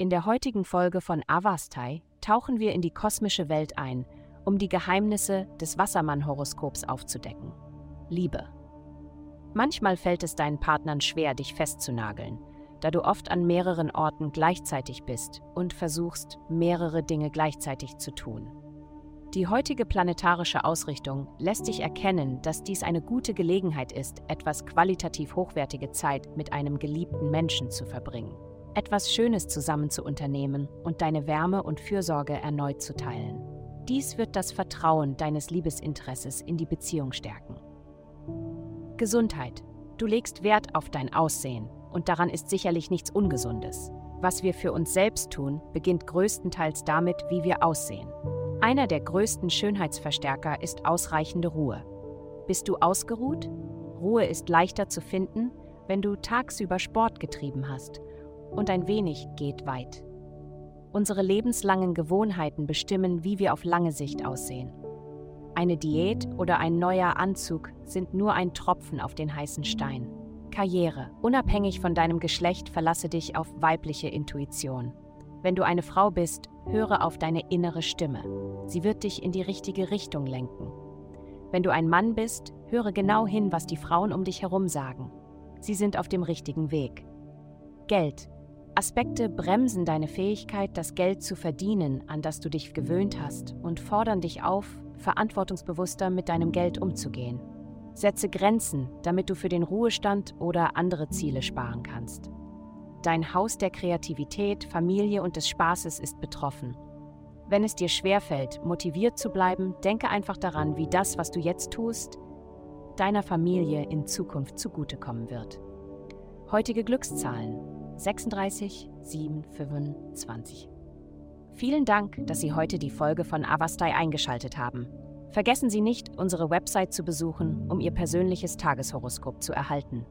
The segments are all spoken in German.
In der heutigen Folge von Avastai tauchen wir in die kosmische Welt ein, um die Geheimnisse des Wassermann-Horoskops aufzudecken. Liebe. Manchmal fällt es deinen Partnern schwer, dich festzunageln, da du oft an mehreren Orten gleichzeitig bist und versuchst, mehrere Dinge gleichzeitig zu tun. Die heutige planetarische Ausrichtung lässt dich erkennen, dass dies eine gute Gelegenheit ist, etwas qualitativ hochwertige Zeit mit einem geliebten Menschen zu verbringen, etwas Schönes zusammen zu unternehmen und deine Wärme und Fürsorge erneut zu teilen. Dies wird das Vertrauen deines Liebesinteresses in die Beziehung stärken. Gesundheit. Du legst Wert auf dein Aussehen und daran ist sicherlich nichts Ungesundes. Was wir für uns selbst tun, beginnt größtenteils damit, wie wir aussehen. Einer der größten Schönheitsverstärker ist ausreichende Ruhe. Bist du ausgeruht? Ruhe ist leichter zu finden, wenn du tagsüber Sport getrieben hast und ein wenig geht weit. Unsere lebenslangen Gewohnheiten bestimmen, wie wir auf lange Sicht aussehen. Eine Diät oder ein neuer Anzug sind nur ein Tropfen auf den heißen Stein. Karriere. Unabhängig von deinem Geschlecht verlasse dich auf weibliche Intuition. Wenn du eine Frau bist, höre auf deine innere Stimme. Sie wird dich in die richtige Richtung lenken. Wenn du ein Mann bist, höre genau hin, was die Frauen um dich herum sagen. Sie sind auf dem richtigen Weg. Geld. Aspekte bremsen deine Fähigkeit, das Geld zu verdienen, an das du dich gewöhnt hast, und fordern dich auf, verantwortungsbewusster mit deinem Geld umzugehen. Setze Grenzen, damit du für den Ruhestand oder andere Ziele sparen kannst. Dein Haus der Kreativität, Familie und des Spaßes ist betroffen. Wenn es dir schwerfällt, motiviert zu bleiben, denke einfach daran, wie das, was du jetzt tust, deiner Familie in Zukunft zugutekommen wird. Heutige Glückszahlen 36, 7, 25. Vielen Dank, dass Sie heute die Folge von Avastai eingeschaltet haben. Vergessen Sie nicht, unsere Website zu besuchen, um Ihr persönliches Tageshoroskop zu erhalten.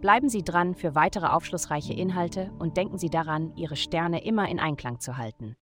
Bleiben Sie dran für weitere aufschlussreiche Inhalte und denken Sie daran, Ihre Sterne immer in Einklang zu halten.